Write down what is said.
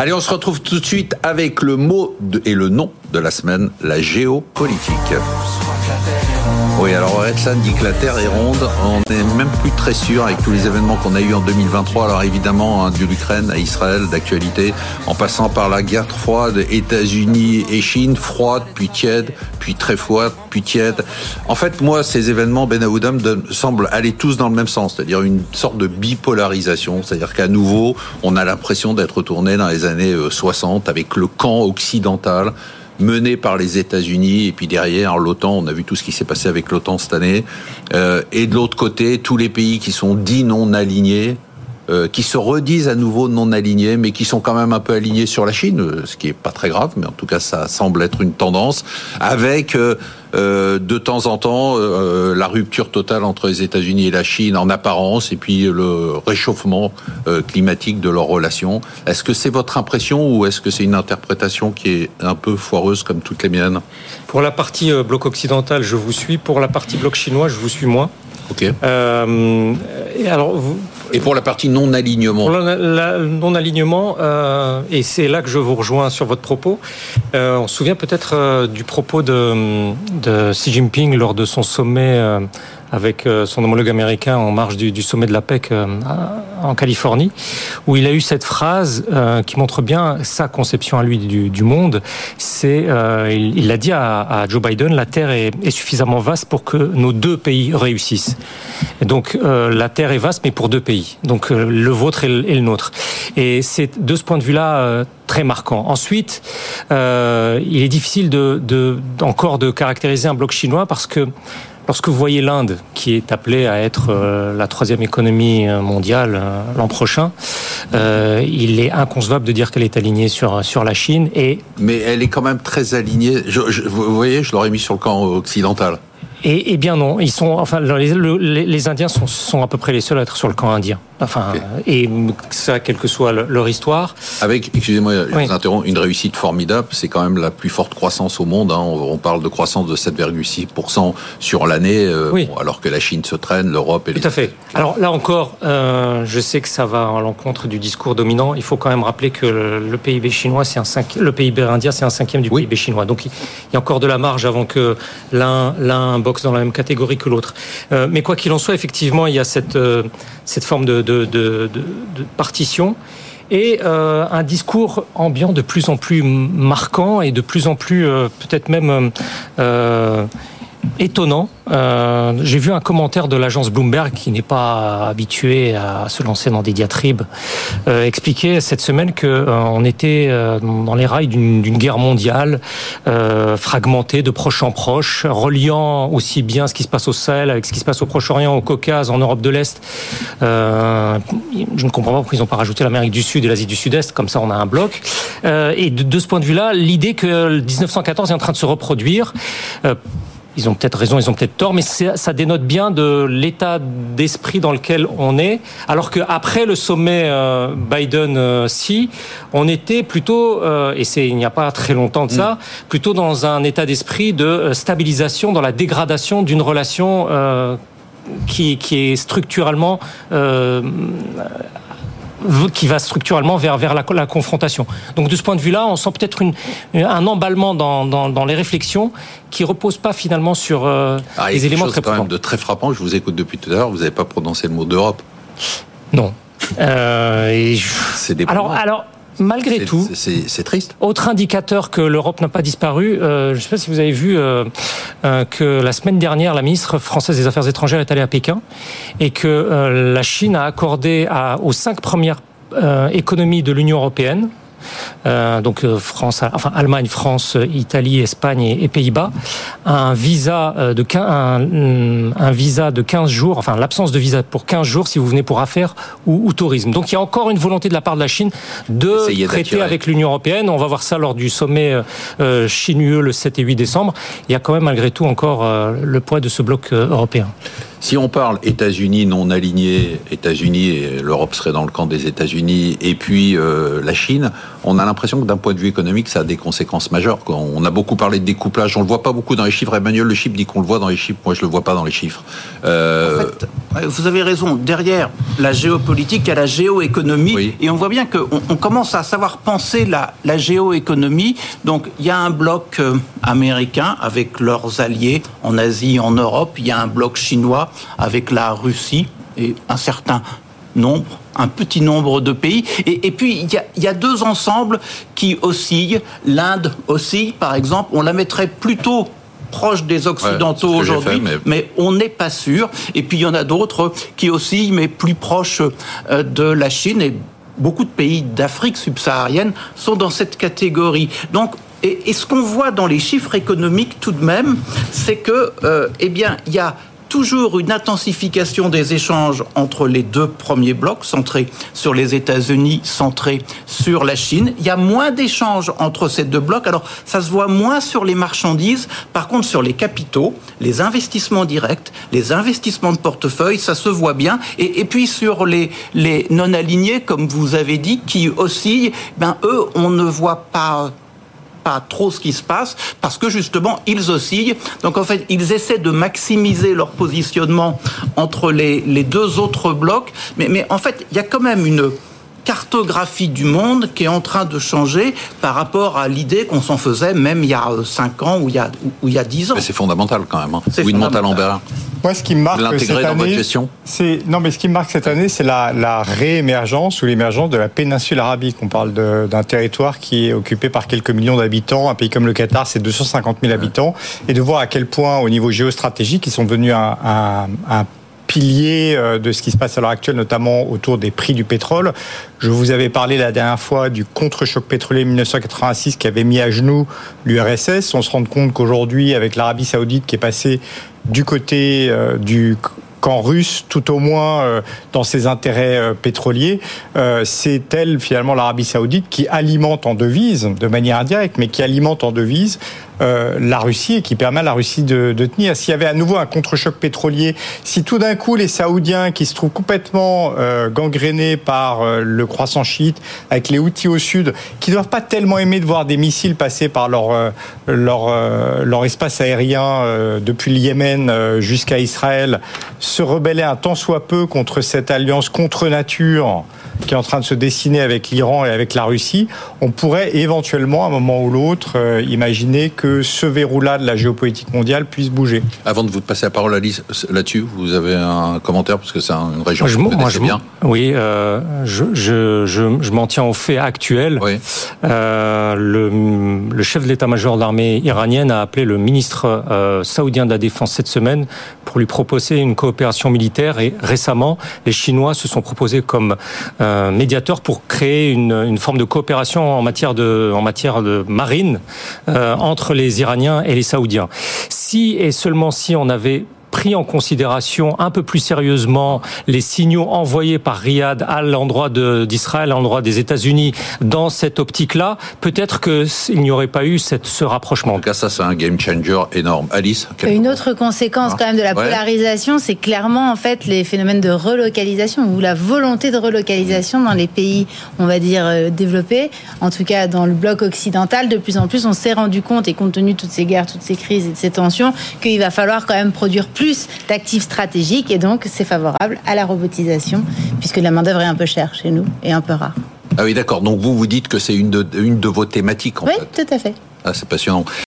Allez, on se retrouve tout de suite avec le mot et le nom de la semaine, la géopolitique. Oui, alors Redsan dit que la Terre est ronde. On n'est même plus très sûr avec tous les événements qu'on a eu en 2023. Alors évidemment, hein, de l'Ukraine à Israël, d'actualité, en passant par la guerre froide, États-Unis et Chine, froide, puis tiède, puis très froide, puis tiède. En fait, moi, ces événements, Ben Aoudam, semblent aller tous dans le même sens, c'est-à-dire une sorte de bipolarisation. C'est-à-dire qu'à nouveau, on a l'impression d'être retourné dans les années 60 euh, avec le camp occidental mené par les États-Unis et puis derrière l'OTAN. On a vu tout ce qui s'est passé avec l'OTAN cette année. Euh, et de l'autre côté, tous les pays qui sont dits non alignés, euh, qui se redisent à nouveau non alignés, mais qui sont quand même un peu alignés sur la Chine, euh, ce qui est pas très grave, mais en tout cas ça semble être une tendance, avec euh, de temps en temps la rupture totale entre les États-Unis et la Chine en apparence, et puis le réchauffement climatique de leurs relations. Est-ce que c'est votre impression ou est-ce que c'est une interprétation qui est un peu foireuse comme toutes les miennes? Pour la partie bloc occidental, je vous suis. Pour la partie bloc chinois, je vous suis moins. Ok. Et alors, vous, et pour la partie non-alignement non-alignement, euh, et c'est là que je vous rejoins sur votre propos, euh, on se souvient peut-être euh, du propos de, de, Xi Jinping lors de son sommet euh, avec euh, son homologue américain en marge du, du sommet de la PEC en Californie, où il a eu cette phrase qui montre bien sa conception à lui du, du monde. C'est, il l'a dit à, à, Joe Biden, la Terre est, est, suffisamment vaste pour que nos deux pays réussissent. Et donc la Terre est vaste, mais pour deux pays. Donc euh, le vôtre et le, nôtre. Et c'est de ce point de vue-là euh, très marquant. Ensuite, euh, il est difficile de, de, encore de caractériser un bloc chinois parce que lorsque vous voyez l'Inde, qui est appelée à être la troisième économie mondiale l'an prochain, euh, il est inconcevable de dire qu'elle est alignée sur, sur la Chine. Et... Mais elle est quand même très alignée. Je, je, vous voyez, je l'aurais mis sur le camp occidental. Et, et, bien non, ils sont, enfin, les, les, les Indiens sont, sont, à peu près les seuls à être sur le camp indien. Enfin, okay. et ça, quelle que soit leur histoire. Avec, excusez-moi, je oui. vous interromps, une réussite formidable. C'est quand même la plus forte croissance au monde. Hein. On, parle de croissance de 7,6% sur l'année, euh, oui. bon, alors que la Chine se traîne, l'Europe et Tout à fait. Alors là encore, euh, je sais que ça va à l'encontre du discours dominant. Il faut quand même rappeler que le, PIB chinois, c'est un cinq, le PIB indien, c'est un cinquième du oui. PIB chinois. Donc il y a encore de la marge avant que l'un, l'un boxe dans la même catégorie que l'autre. Euh, mais quoi qu'il en soit, effectivement, il y a cette, cette forme de, de, de, partition. Et euh, un discours ambiant de plus en plus marquant et de plus en plus euh, peut-être même euh, étonnant. Euh, J'ai vu un commentaire de l'agence Bloomberg qui n'est pas habitué à se lancer dans des diatribes euh, expliquer cette semaine que euh, était dans les rails d'une guerre mondiale fragmentée de proche en proche, reliant aussi bien ce qui se passe au Sahel avec ce qui se passe au Proche-Orient, au Caucase, en Europe de l'Est. Je ne comprends pas pourquoi ils n'ont pas rajouté l'Amérique du Sud et l'Asie du Sud-Est, comme ça on a un bloc. et de, de ce point de vue-là, l'idée que 1914 est en train de se reproduire ils ont peut-être raison, ils ont peut-être tort, mais ça dénote bien de l'état d'esprit dans lequel on est. Alors qu'après le sommet euh, Biden-Si, on était plutôt, euh, et c'est il n'y a pas très longtemps de ça, mm. plutôt dans un état d'esprit de euh, stabilisation, dans la dégradation d'une relation euh, qui, qui, est structurellement euh, qui va structurellement vers, vers la, la, confrontation. Donc de ce point de vue-là, on sent peut-être un emballement dans, dans, dans, les réflexions qui repose pas finalement sur euh, ah, des éléments très quand même de très frappant. Je vous écoute depuis tout à l'heure. Vous n'avez pas prononcé le mot d'Europe. Non. Euh, je... C'est des alors, alors malgré tout, c'est triste. Autre indicateur que l'Europe n'a pas disparu, euh, je ne sais pas si vous avez vu euh, euh, que la semaine dernière, la ministre française des Affaires étrangères est allée à Pékin et que la Chine a accordé à, aux cinq premières économies de l'Union européenne, euh, donc euh, France, enfin Allemagne, France, Italie, Espagne et, et Pays-Bas, un visa euh, de 15, un, un, visa de 15 jours, enfin l'absence de visa pour 15 jours si vous venez pour affaires ou, ou, tourisme. Donc il y a encore une volonté de la part de la Chine de traiter avec l'Union européenne. On va voir ça lors du sommet euh, chinois le 7 et 8 décembre. Il y a quand même malgré tout encore euh, le poids de ce bloc européen. Si on parle États-Unis non alignés, États-Unis et l'Europe serait dans le camp des États-Unis, et puis euh, la Chine, on a l'impression que d'un point de vue économique, ça a des conséquences majeures. On a beaucoup parlé de découplage, on le voit pas beaucoup dans les chiffres. Emmanuel Le Chip dit qu'on le voit dans les chiffres, moi je le vois pas dans les chiffres. Euh... En fait, vous avez raison. Derrière la géopolitique, il y a la géoéconomie, et on voit bien qu'on on commence à savoir penser la, la géoéconomie. Donc il y a un bloc euh, américain avec leurs alliés en Asie, en Europe. Il y a un bloc chinois avec la Russie et un certain nombre, un petit nombre de pays. Et, puis, il y, a, il y, a, deux ensembles qui oscillent. L'Inde oscille, par exemple. On la mettrait plutôt proche des Occidentaux aujourd'hui, mais... mais... on n'est pas sûr. Et puis, il y en a d'autres qui oscillent, mais plus proches euh, de la Chine. Et beaucoup de pays d'Afrique subsaharienne sont dans cette catégorie. Donc, et, et ce qu'on voit dans les chiffres économiques tout de même, c'est que, euh, eh bien, il y a toujours une intensification des échanges entre les deux premiers blocs, centrés sur les États-Unis, centrés sur la Chine. Il y a moins d'échanges entre ces deux blocs. Alors, ça se voit moins sur les marchandises. Par contre, sur les capitaux, les investissements directs, les investissements de portefeuille, ça se voit bien. Et, puis, sur les, les non-alignés, comme vous avez dit, qui oscillent, ben, eux, on ne voit pas trop ce qui se passe parce que justement ils oscillent. Donc en fait ils essaient de maximiser leur positionnement entre les, les deux autres blocs, mais, mais en fait il y a quand même une cartographie du monde qui est en train de changer par rapport à l'idée qu'on s'en faisait même il y a 5 ans ou il y a, ou il y a 10 ans. Mais c'est fondamental quand même. Hein. Oui, Montalembert. Moi, ce qui me marque cette année, c'est non, mais ce qui me marque cette année, c'est la, la réémergence ou l'émergence de la péninsule arabique. On parle d'un territoire qui est occupé par quelques millions d'habitants. Un pays comme le Qatar, c'est 250 000 habitants, et de voir à quel point, au niveau géostratégique, ils sont devenus un, un, un pilier euh, de ce qui se passe à l'heure actuelle, notamment autour des prix du pétrole. Je vous avais parlé la dernière fois du contre-choc pétrolier 1986 qui avait mis à genoux l'URSS. On se rend compte qu'aujourd'hui, avec l'Arabie saoudite qui est passée du côté euh, du camp russe, tout au moins euh, dans ses intérêts pétroliers, c'est elle finalement l'Arabie saoudite qui alimente en devise, de manière indirecte, mais qui alimente en devise euh, la Russie et qui permet à la Russie de, tenir. S'il y avait à nouveau un contre-choc pétrolier, si tout d'un coup les Saoudiens qui se trouvent complètement euh, gangrénés par euh, le croissant chiite, avec les outils au sud, qui ne doivent pas tellement aimer de voir des missiles passer par leur, leur, leur espace aérien depuis le Yémen jusqu'à Israël, se rebeller un tant soit peu contre cette alliance contre nature qui est en train de se dessiner avec l'Iran et avec la Russie, on pourrait éventuellement, à un moment ou l'autre, euh, imaginer que ce verrou-là de la géopolitique mondiale puisse bouger. Avant de vous passer la parole là-dessus, vous avez un commentaire parce que c'est une région que je, moi, je bien. Oui, euh, je, je, je, m'en tiens aux faits actuels. Oui. Euh, le, le, chef de l'état-major de l'armée iranienne a appelé le ministre euh, saoudien de la défense cette semaine pour lui proposer une coopération militaire et récemment, les Chinois se sont proposés comme euh, médiateur pour créer une, une, forme de coopération en matière de, en matière de marine euh, entre les Iraniens et les Saoudiens. Si et seulement si on avait pris en considération un peu plus sérieusement les signaux envoyés par Riyad à l'endroit d'Israël, à l'endroit des États-Unis, dans cette optique-là, peut-être qu'il n'y aurait pas eu cette, ce rapprochement. En tout cas, ça, c'est un game changer énorme. Alice Une autre conséquence quand même de la polarisation, c'est clairement en fait les phénomènes de relocalisation ou la volonté de relocalisation dans les pays, on va dire, euh, développés, en tout cas dans le bloc occidental. De plus en plus, on s'est rendu compte, et compte tenu de toutes ces guerres, toutes ces crises et de ces tensions, qu'il va falloir quand même produire plus plus d'actifs stratégiques et donc c'est favorable à la robotisation puisque la main-d'œuvre est un peu chère chez nous et un peu rare. Ah oui, d'accord. Donc vous vous dites que c'est une de, une de vos thématiques en oui, tout à fait. Ah, c'est passionnant.